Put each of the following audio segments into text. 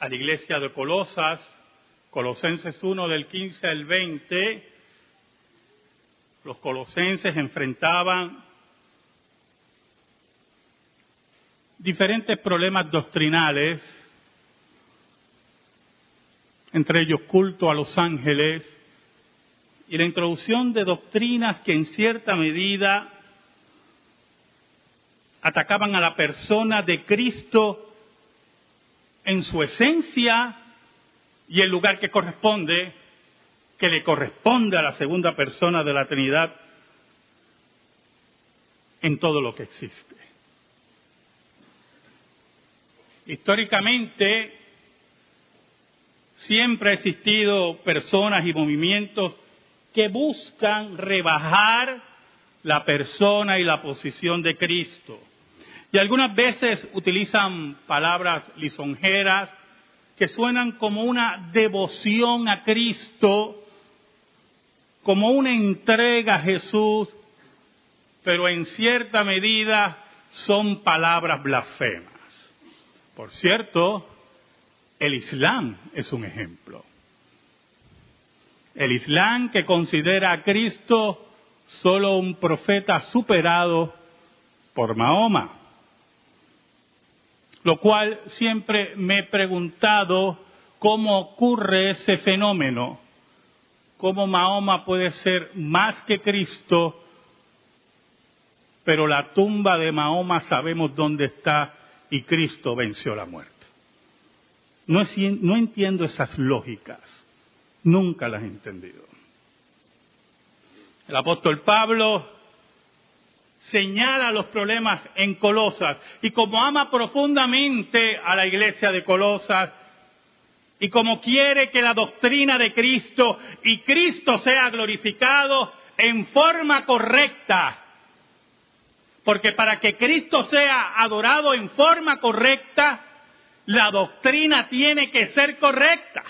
a la iglesia de Colosas, Colosenses 1 del 15 al 20, los colosenses enfrentaban diferentes problemas doctrinales, entre ellos culto a los ángeles y la introducción de doctrinas que en cierta medida atacaban a la persona de Cristo en su esencia y el lugar que corresponde, que le corresponde a la segunda persona de la Trinidad en todo lo que existe. Históricamente, siempre ha existido personas y movimientos que buscan rebajar la persona y la posición de Cristo. Y algunas veces utilizan palabras lisonjeras que suenan como una devoción a Cristo, como una entrega a Jesús, pero en cierta medida son palabras blasfemas. Por cierto, el Islam es un ejemplo. El Islam que considera a Cristo solo un profeta superado por Mahoma lo cual siempre me he preguntado cómo ocurre ese fenómeno, cómo Mahoma puede ser más que Cristo, pero la tumba de Mahoma sabemos dónde está y Cristo venció la muerte. No, no entiendo esas lógicas, nunca las he entendido. El apóstol Pablo señala los problemas en Colosas y como ama profundamente a la iglesia de Colosas y como quiere que la doctrina de Cristo y Cristo sea glorificado en forma correcta, porque para que Cristo sea adorado en forma correcta, la doctrina tiene que ser correcta.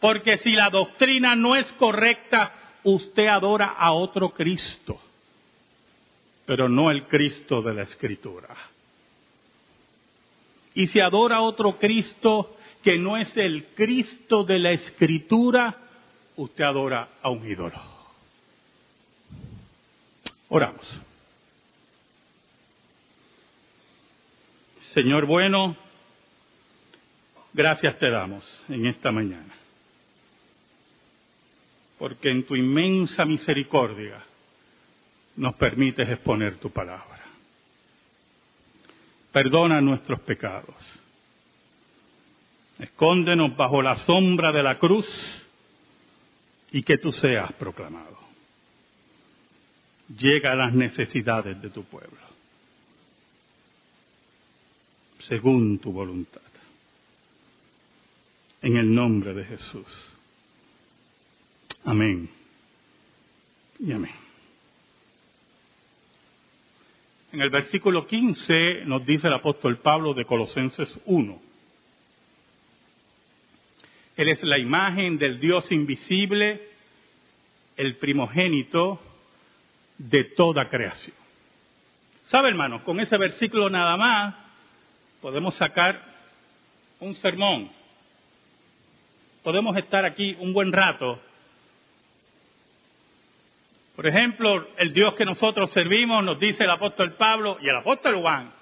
Porque si la doctrina no es correcta, usted adora a otro Cristo, pero no el Cristo de la Escritura. Y si adora a otro Cristo que no es el Cristo de la Escritura, usted adora a un ídolo. Oramos. Señor bueno, gracias te damos en esta mañana porque en tu inmensa misericordia nos permites exponer tu palabra. Perdona nuestros pecados. Escóndenos bajo la sombra de la cruz y que tú seas proclamado. Llega a las necesidades de tu pueblo, según tu voluntad. En el nombre de Jesús. Amén. Y amén. En el versículo 15 nos dice el apóstol Pablo de Colosenses 1. Él es la imagen del Dios invisible, el primogénito de toda creación. ¿Sabe, hermano? Con ese versículo nada más podemos sacar un sermón. Podemos estar aquí un buen rato por ejemplo, el Dios que nosotros servimos, nos dice el apóstol Pablo y el apóstol Juan,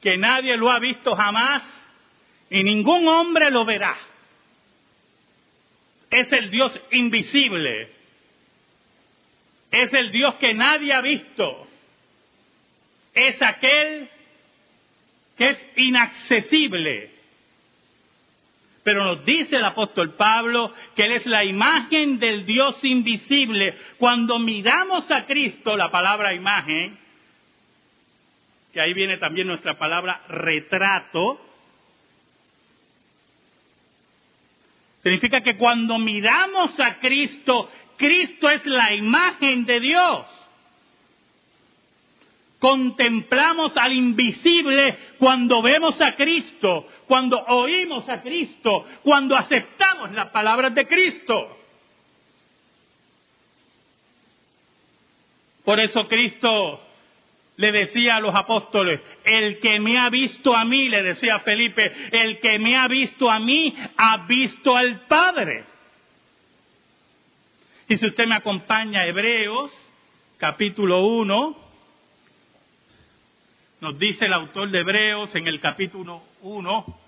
que nadie lo ha visto jamás y ningún hombre lo verá. Es el Dios invisible. Es el Dios que nadie ha visto. Es aquel que es inaccesible. Pero nos dice el apóstol Pablo que Él es la imagen del Dios invisible. Cuando miramos a Cristo, la palabra imagen, que ahí viene también nuestra palabra retrato, significa que cuando miramos a Cristo, Cristo es la imagen de Dios contemplamos al invisible cuando vemos a Cristo, cuando oímos a Cristo, cuando aceptamos las palabras de Cristo. Por eso Cristo le decía a los apóstoles, el que me ha visto a mí, le decía Felipe, el que me ha visto a mí, ha visto al Padre. Y si usted me acompaña a Hebreos, capítulo 1, nos dice el autor de Hebreos en el capítulo 1,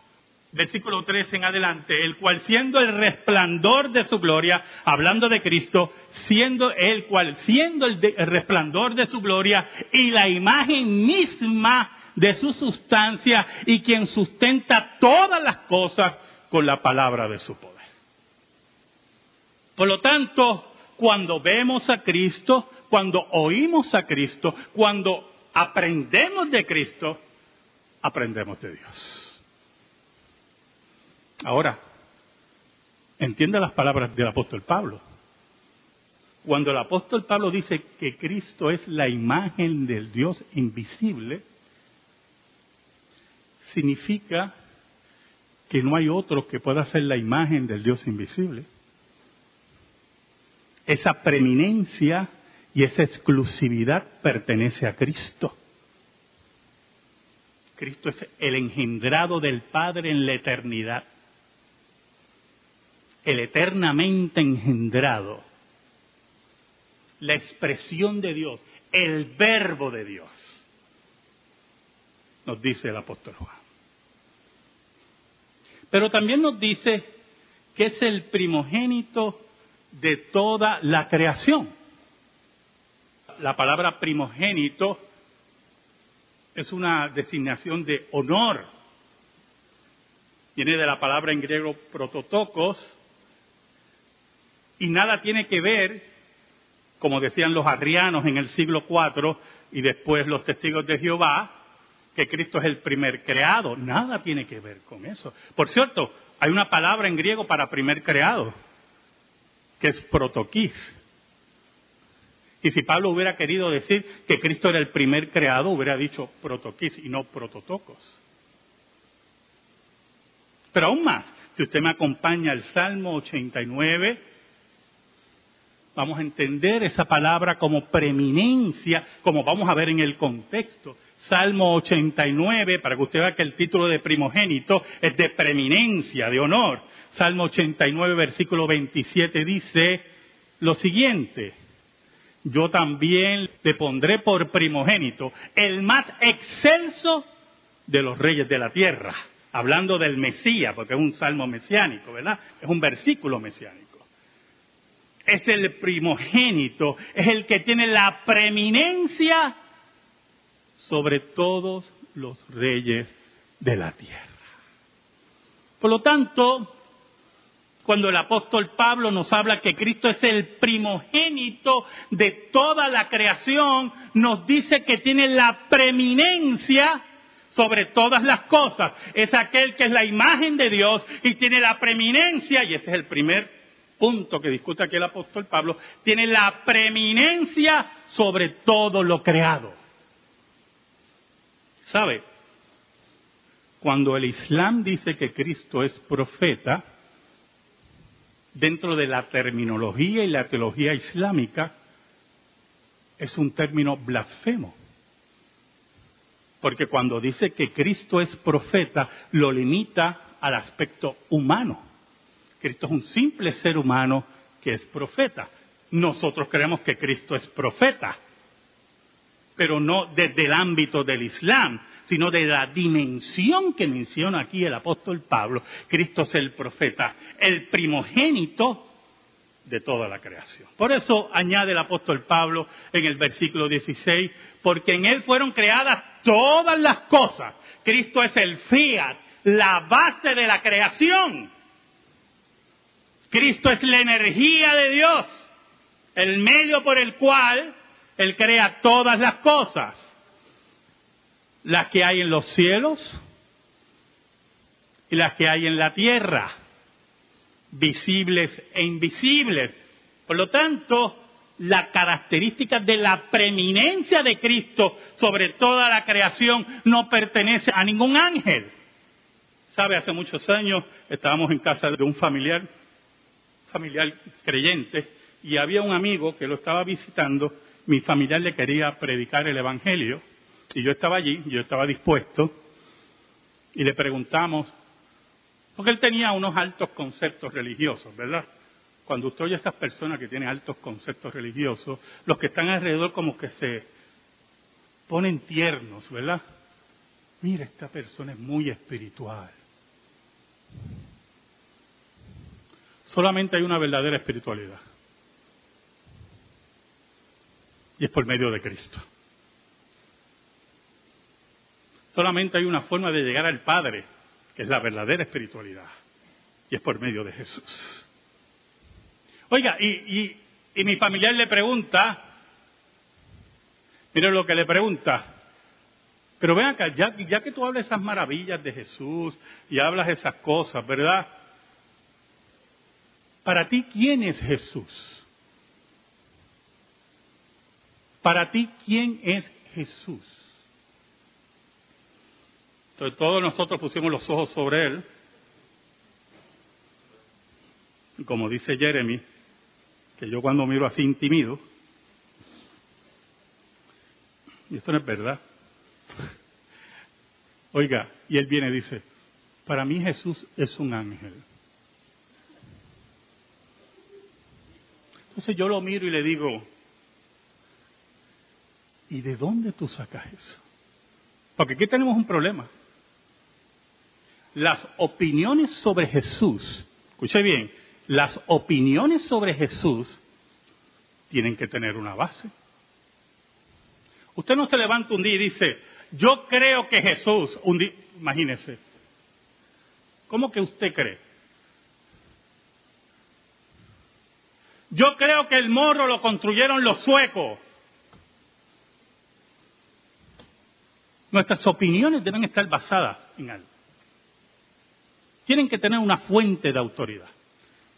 versículo 3 en adelante, el cual siendo el resplandor de su gloria, hablando de Cristo, siendo el cual, siendo el, el, resplandor de su gloria y la imagen misma de su sustancia y quien sustenta todas las cosas con la palabra de su poder. Por lo tanto, cuando vemos a Cristo, cuando oímos a Cristo, cuando aprendemos de Cristo, aprendemos de Dios. Ahora, entiende las palabras del apóstol Pablo. Cuando el apóstol Pablo dice que Cristo es la imagen del Dios invisible, significa que no hay otro que pueda ser la imagen del Dios invisible. Esa preeminencia y esa exclusividad pertenece a Cristo. Cristo es el engendrado del Padre en la eternidad el eternamente engendrado, la expresión de Dios, el verbo de Dios, nos dice el apóstol Juan. Pero también nos dice que es el primogénito de toda la creación. La palabra primogénito es una designación de honor. Viene de la palabra en griego prototocos, y nada tiene que ver, como decían los arrianos en el siglo IV y después los testigos de Jehová, que Cristo es el primer creado. Nada tiene que ver con eso. Por cierto, hay una palabra en griego para primer creado, que es protoquís. Y si Pablo hubiera querido decir que Cristo era el primer creado, hubiera dicho protoquís y no prototocos. Pero aún más, si usted me acompaña al Salmo 89, Vamos a entender esa palabra como preeminencia, como vamos a ver en el contexto. Salmo 89, para que usted vea que el título de primogénito es de preeminencia, de honor. Salmo 89, versículo 27 dice lo siguiente. Yo también le pondré por primogénito el más excelso de los reyes de la tierra. Hablando del Mesías, porque es un salmo mesiánico, ¿verdad? Es un versículo mesiánico es el primogénito, es el que tiene la preeminencia sobre todos los reyes de la tierra. Por lo tanto, cuando el apóstol Pablo nos habla que Cristo es el primogénito de toda la creación, nos dice que tiene la preeminencia sobre todas las cosas. Es aquel que es la imagen de Dios y tiene la preeminencia, y ese es el primer punto que discute aquí el apóstol Pablo, tiene la preeminencia sobre todo lo creado. ¿Sabe? Cuando el Islam dice que Cristo es profeta, dentro de la terminología y la teología islámica, es un término blasfemo. Porque cuando dice que Cristo es profeta, lo limita al aspecto humano. Cristo es un simple ser humano que es profeta. Nosotros creemos que Cristo es profeta, pero no desde el ámbito del Islam, sino de la dimensión que menciona aquí el apóstol Pablo. Cristo es el profeta, el primogénito de toda la creación. Por eso añade el apóstol Pablo en el versículo 16, porque en Él fueron creadas todas las cosas. Cristo es el fiat, la base de la creación. Cristo es la energía de Dios, el medio por el cual Él crea todas las cosas, las que hay en los cielos y las que hay en la tierra, visibles e invisibles. Por lo tanto, la característica de la preeminencia de Cristo sobre toda la creación no pertenece a ningún ángel. Sabe, hace muchos años estábamos en casa de un familiar familiar creyente y había un amigo que lo estaba visitando, mi familiar le quería predicar el Evangelio Y yo estaba allí, yo estaba dispuesto, y le preguntamos, porque él tenía unos altos conceptos religiosos, ¿verdad? Cuando usted oye a estas personas que tienen altos conceptos religiosos, los que están alrededor como que se ponen tiernos, ¿verdad? Mira, esta persona es muy espiritual. Solamente hay una verdadera espiritualidad. Y es por medio de Cristo. Solamente hay una forma de llegar al Padre, que es la verdadera espiritualidad. Y es por medio de Jesús. Oiga, y, mi familiar le pregunta, mire lo que le pregunta, pero ven acá, ya, ya que tú hablas esas maravillas de Jesús y hablas esas cosas, ¿verdad? Para ti, ¿quién es Jesús? Para ti, ¿quién es Jesús? Entonces todos nosotros pusimos los ojos sobre él. Como dice Jeremy, que yo cuando miro así intimido, y esto no es verdad. Oiga, y él viene y dice, para mí Jesús es un ángel. Entonces yo lo miro y le digo, ¿y de dónde tú sacas eso? Porque aquí tenemos un problema. Las opiniones sobre Jesús, escuche bien, las opiniones sobre Jesús tienen que tener una base. Usted no se levanta un día y dice, yo creo que Jesús, un día, imagínese, ¿cómo que usted cree? Yo creo que el morro lo construyeron los suecos. Nuestras opiniones deben estar basadas en algo. Tienen que tener una fuente de autoridad.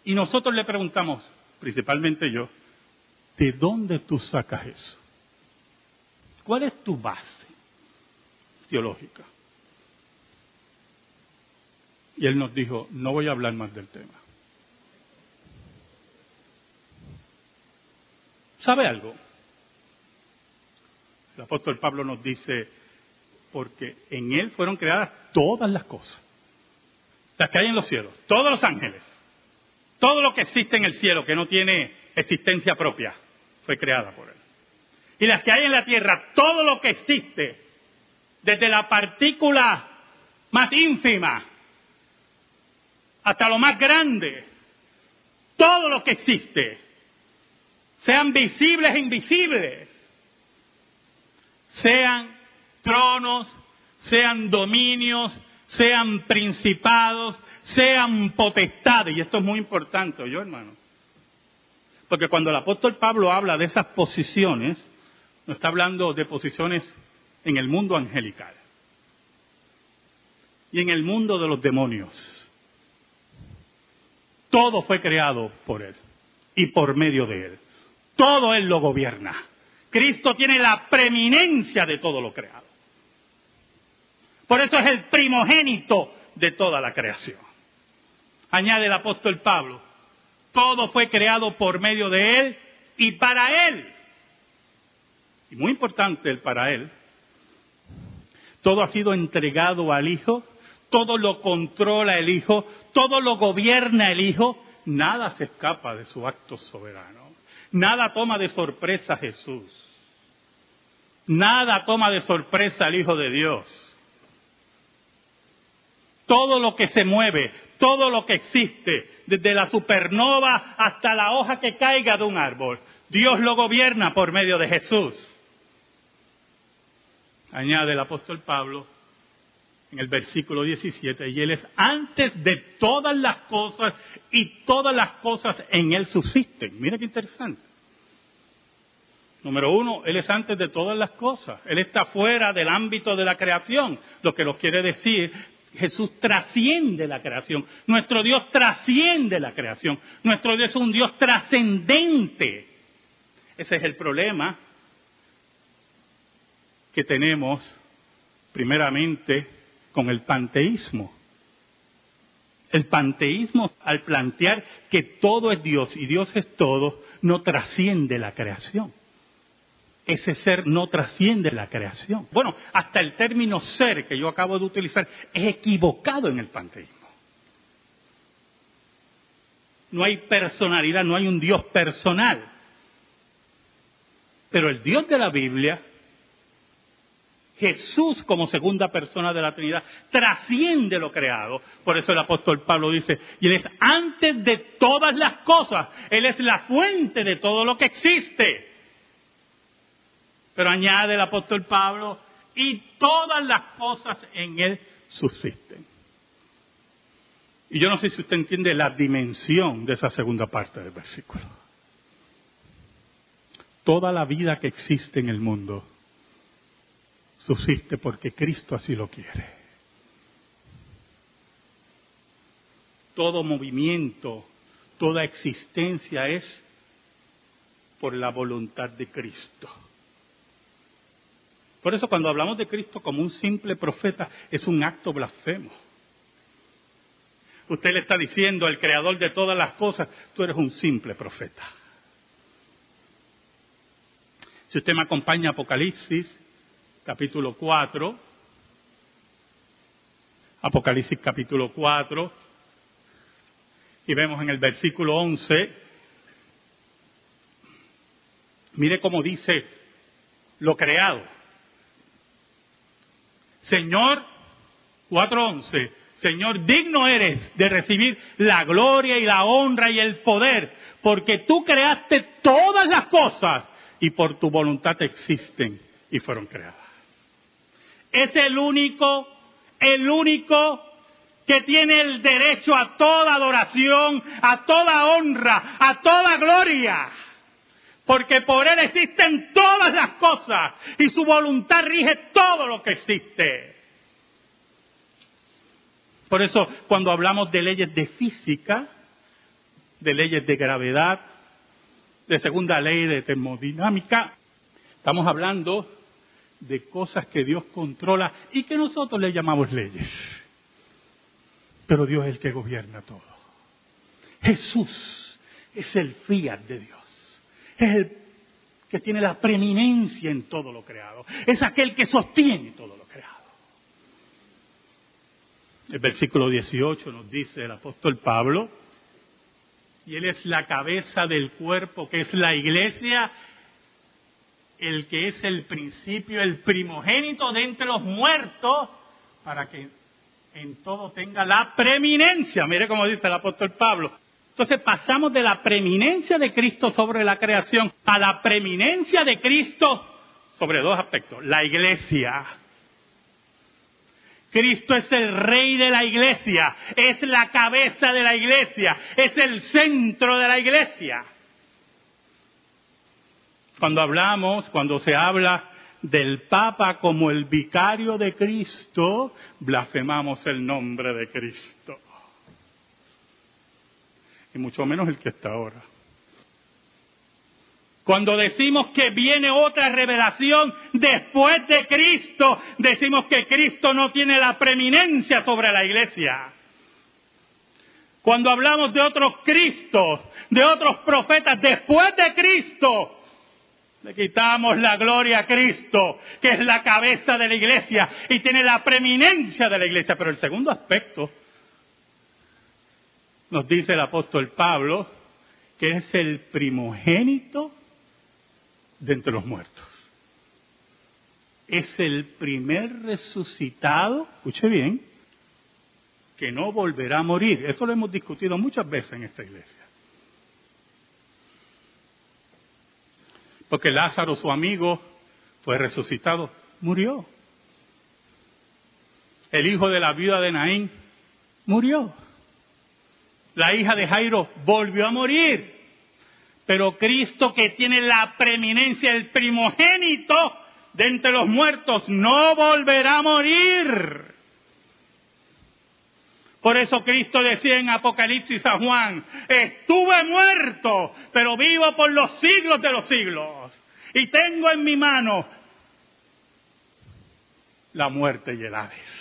Y nosotros le preguntamos, principalmente yo, ¿de dónde tú sacas eso? ¿Cuál es tu base teológica? Y él nos dijo, no voy a hablar más del tema. ¿Sabe algo? El apóstol Pablo nos dice, porque en Él fueron creadas todas las cosas, las que hay en los cielos, todos los ángeles, todo lo que existe en el cielo que no tiene existencia propia, fue creada por Él. Y las que hay en la tierra, todo lo que existe, desde la partícula más ínfima hasta lo más grande, todo lo que existe sean visibles e invisibles, sean tronos, sean dominios, sean principados, sean potestades. Y esto es muy importante, yo hermano. Porque cuando el apóstol Pablo habla de esas posiciones, no está hablando de posiciones en el mundo angelical y en el mundo de los demonios. Todo fue creado por Él y por medio de Él. Todo Él lo gobierna. Cristo tiene la preeminencia de todo lo creado. Por eso es el primogénito de toda la creación. Añade el apóstol Pablo, todo fue creado por medio de Él y para Él. Y muy importante el para Él. Todo ha sido entregado al Hijo, todo lo controla el Hijo, todo lo gobierna el Hijo, nada se escapa de su acto soberano. Nada toma de sorpresa a Jesús. Nada toma de sorpresa al Hijo de Dios. Todo lo que se mueve, todo lo que existe, desde la supernova hasta la hoja que caiga de un árbol, Dios lo gobierna por medio de Jesús. Añade el apóstol Pablo en el versículo 17, y Él es antes de todas las cosas y todas las cosas en Él subsisten. Mira qué interesante. Número uno, Él es antes de todas las cosas. Él está fuera del ámbito de la creación, lo que nos quiere decir Jesús trasciende la creación. Nuestro Dios trasciende la creación. Nuestro Dios es un Dios trascendente. Ese es el problema que tenemos primeramente con el panteísmo. El panteísmo, al plantear que todo es Dios y Dios es todo, no trasciende la creación. Ese ser no trasciende la creación. Bueno, hasta el término ser que yo acabo de utilizar es equivocado en el panteísmo. No hay personalidad, no hay un Dios personal. Pero el Dios de la Biblia, Jesús como segunda persona de la Trinidad, trasciende lo creado. Por eso el apóstol Pablo dice, y Él es antes de todas las cosas, Él es la fuente de todo lo que existe. Pero añade el apóstol Pablo, y todas las cosas en Él subsisten. Y yo no sé si usted entiende la dimensión de esa segunda parte del versículo. Toda la vida que existe en el mundo subsiste porque Cristo así lo quiere. Todo movimiento, toda existencia es por la voluntad de Cristo. Por eso cuando hablamos de Cristo como un simple profeta es un acto blasfemo. Usted le está diciendo al creador de todas las cosas, tú eres un simple profeta. Si usted me acompaña a Apocalipsis, capítulo 4, Apocalipsis capítulo 4, y vemos en el versículo 11, mire cómo dice lo creado. Señor, 4.11, Señor, digno eres de recibir la gloria y la honra y el poder, porque tú creaste todas las cosas y por tu voluntad existen y fueron creadas. Es el único, el único que tiene el derecho a toda adoración, a toda honra, a toda gloria. Porque por Él existen todas las cosas y su voluntad rige todo lo que existe. Por eso cuando hablamos de leyes de física, de leyes de gravedad, de segunda ley de termodinámica. Estamos hablando de cosas que Dios controla y que nosotros le llamamos leyes. Pero Dios es el que gobierna todo. Jesús es el fiat de Dios. Es el que tiene la preeminencia en todo lo creado. Es aquel que sostiene todo lo creado. El versículo 18 nos dice el apóstol Pablo, y Él es la cabeza del cuerpo, que es la iglesia, el que es el principio, el primogénito de entre los muertos, para que en todo tenga la preeminencia. Mire cómo dice el apóstol Pablo. Entonces pasamos de la preeminencia de Cristo sobre la creación a la preeminencia de Cristo sobre dos aspectos. La iglesia Cristo es el rey de la iglesia, es la cabeza de la iglesia, es el centro de la iglesia. Cuando hablamos, cuando se habla del Papa como el vicario de Cristo, blasfemamos el nombre de Cristo. Y mucho menos el que está ahora. Cuando decimos que viene otra revelación después de Cristo, decimos que Cristo no tiene la preeminencia sobre la iglesia. Cuando hablamos de otros Cristos, de otros profetas después de Cristo, le quitamos la gloria a Cristo, que es la cabeza de la iglesia y tiene la preeminencia de la iglesia. Pero el segundo aspecto, nos dice el apóstol Pablo, que es el primogénito de entre los muertos. Es el primer resucitado, escuche bien, que no volverá a morir. Esto lo hemos discutido muchas veces en esta iglesia. Porque Lázaro, su amigo, fue resucitado, murió. El hijo de la viuda de Naín murió. La hija de Jairo volvió a morir. Pero Cristo que tiene la preeminencia, el primogénito de entre los muertos, no volverá a morir. Por eso Cristo decía en Apocalipsis a Juan, estuve muerto, pero vivo por los siglos de los siglos. Y tengo en mi mano la muerte y el Hades.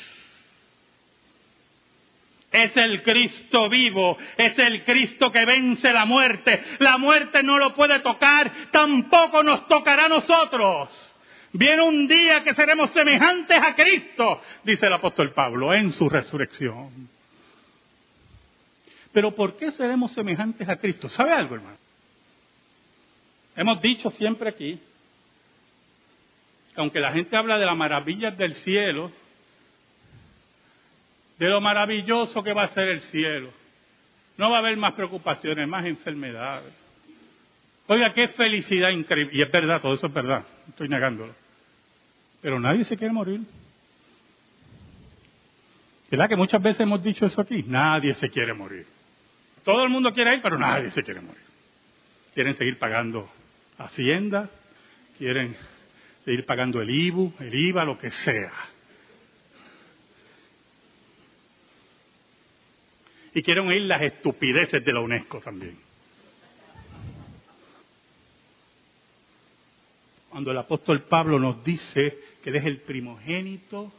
Es el Cristo vivo, es el Cristo que vence la muerte. La muerte no lo puede tocar, tampoco nos tocará a nosotros. Viene un día que seremos semejantes a Cristo, dice el apóstol Pablo, en su resurrección. Pero ¿por qué seremos semejantes a Cristo? ¿Sabe algo, hermano? Hemos dicho siempre aquí que aunque la gente habla de las maravillas del cielo, de lo maravilloso que va a ser el cielo, no va a haber más preocupaciones, más enfermedades. Oiga, qué felicidad increíble. Y es verdad, todo eso es verdad, estoy negándolo. Pero nadie se quiere morir. ¿Verdad que muchas veces hemos dicho eso aquí? Nadie se quiere morir. Todo el mundo quiere ir, pero nadie se quiere morir. Quieren seguir pagando Hacienda, quieren seguir pagando el IBU, el IVA, lo que sea. Y quieren oír las estupideces de la UNESCO también. Cuando el apóstol Pablo nos dice que Él es el primogénito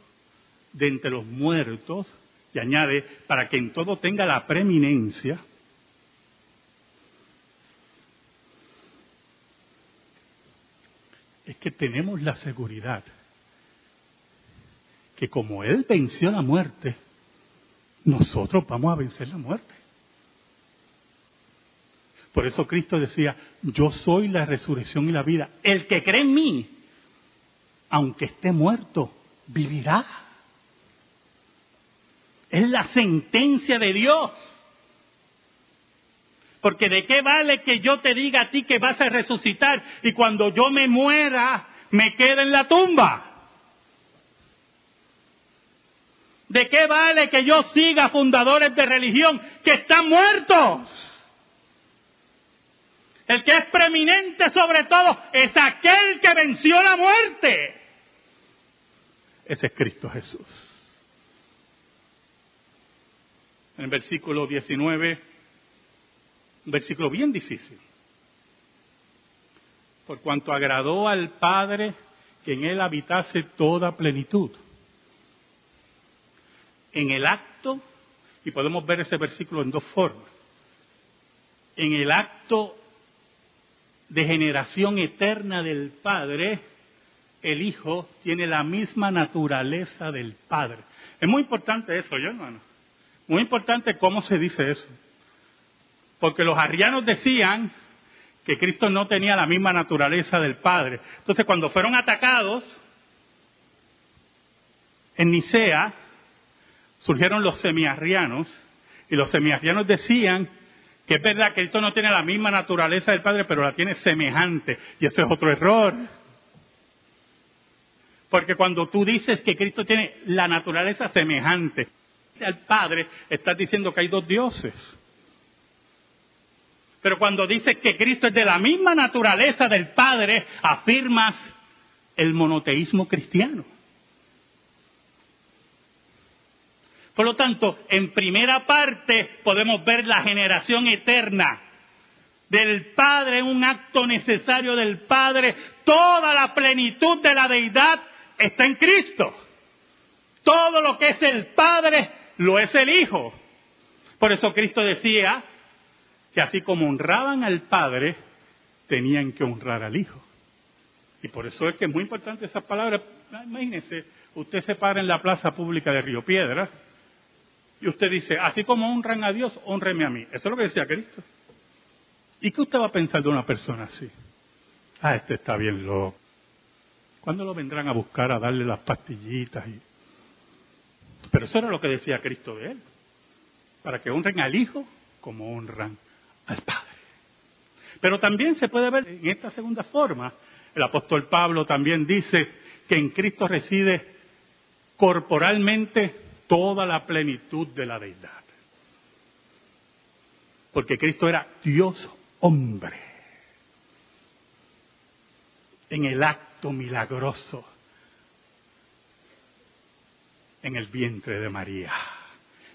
de entre los muertos, y añade, para que en todo tenga la preeminencia, es que tenemos la seguridad que como Él venció la muerte, nosotros vamos a vencer la muerte. Por eso Cristo decía, yo soy la resurrección y la vida. El que cree en mí, aunque esté muerto, vivirá. Es la sentencia de Dios. Porque de qué vale que yo te diga a ti que vas a resucitar y cuando yo me muera me quede en la tumba. ¿De qué vale que yo siga fundadores de religión que están muertos? El que es preeminente sobre todo es aquel que venció la muerte. Ese es Cristo Jesús. En el versículo 19 un versículo bien difícil. Por cuanto agradó al Padre que en él habitase toda plenitud. En el acto, y podemos ver ese versículo en dos formas, en el acto de generación eterna del Padre, el Hijo tiene la misma naturaleza del Padre. Es muy importante eso, yo hermano. Muy importante cómo se dice eso. Porque los arrianos decían que Cristo no tenía la misma naturaleza del Padre. Entonces, cuando fueron atacados en Nicea, surgieron los semiarrianos, y los semiarrianos decían que es verdad que Cristo no tiene la misma naturaleza del Padre, pero la tiene semejante, y eso es otro error. Porque cuando tú dices que Cristo tiene la naturaleza semejante al Padre, estás diciendo que hay dos dioses. Pero cuando dices que Cristo es de la misma naturaleza del Padre, afirmas el monoteísmo cristiano. Por lo tanto, en primera parte podemos ver la generación eterna del Padre, un acto necesario del Padre. Toda la plenitud de la deidad está en Cristo. Todo lo que es el Padre lo es el Hijo. Por eso Cristo decía, que así como honraban al Padre, tenían que honrar al Hijo. Y por eso es que es muy importante esa palabra. Imagínese, usted se para en la plaza pública de Río Piedra y usted dice, así como honran a Dios, honreme a mí. Eso es lo que decía Cristo. ¿Y qué usted va a pensar de una persona así? Ah, este está bien loco. ¿Cuándo lo vendrán a buscar a darle las pastillitas? Y... Pero eso era lo que decía Cristo de él. Para que honren al Hijo como honran al Padre. Pero también se puede ver en esta segunda forma, el apóstol Pablo también dice que en Cristo reside corporalmente toda la plenitud de la deidad. Porque Cristo era Dios hombre. En el acto milagroso en el vientre de María.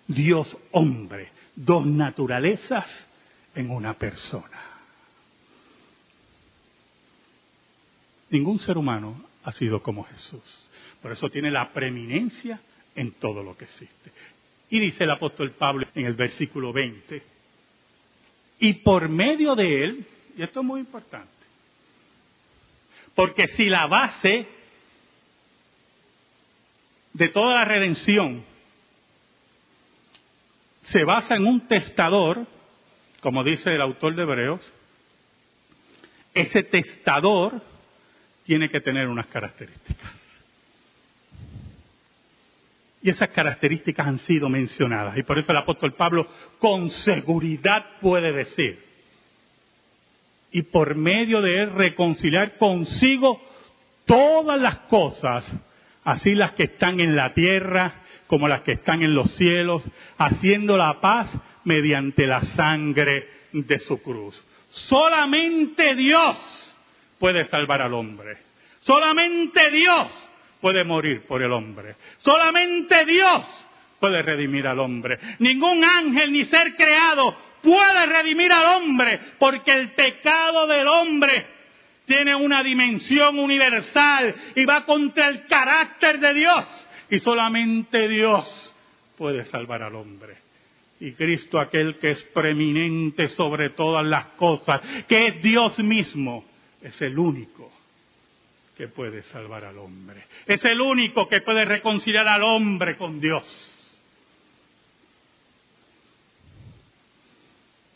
Dios hombre, dos naturalezas en una persona. Ningún ser humano ha sido como Jesús. Por eso tiene la preeminencia en todo lo que existe. Y dice el apóstol Pablo en el versículo 20, y por medio de él, y esto es muy importante, porque si la base de toda la redención se basa en un testador, como dice el autor de Hebreos, ese testador tiene que tener unas características. Y esas características han sido mencionadas. Y por eso el apóstol Pablo con seguridad puede decir, y por medio de él reconciliar consigo todas las cosas, así las que están en la tierra como las que están en los cielos, haciendo la paz mediante la sangre de su cruz. Solamente Dios puede salvar al hombre. Solamente Dios puede morir por el hombre. Solamente Dios puede redimir al hombre. Ningún ángel ni ser creado puede redimir al hombre porque el pecado del hombre tiene una dimensión universal y va contra el carácter de Dios. Y solamente Dios puede salvar al hombre. Y Cristo, aquel que es preeminente sobre todas las cosas, que es Dios mismo, es el único que puede salvar al hombre. Es el único que puede reconciliar al hombre con Dios.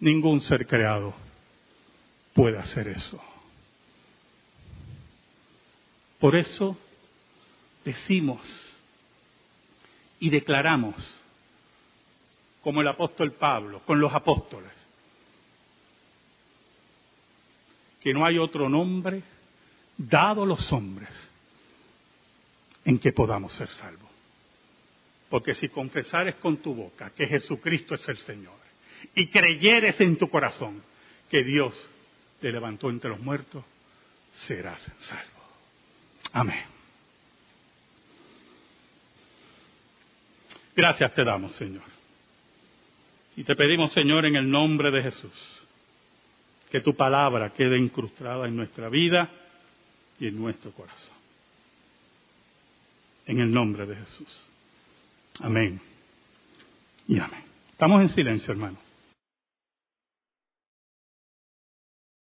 Ningún ser creado puede hacer eso. Por eso decimos y declaramos, como el apóstol Pablo, con los apóstoles, que no hay otro nombre dado los hombres en que podamos ser salvos. Porque si confesares con tu boca que Jesucristo es el Señor y creyeres en tu corazón que Dios te levantó entre los muertos, serás salvo. Amén. Gracias te damos, Señor. Y te pedimos, Señor, en el nombre de Jesús, que tu palabra quede incrustada en nuestra vida y en nuestro corazón. En el nombre de Jesús. Amén. Y amén. Estamos en silencio, hermano.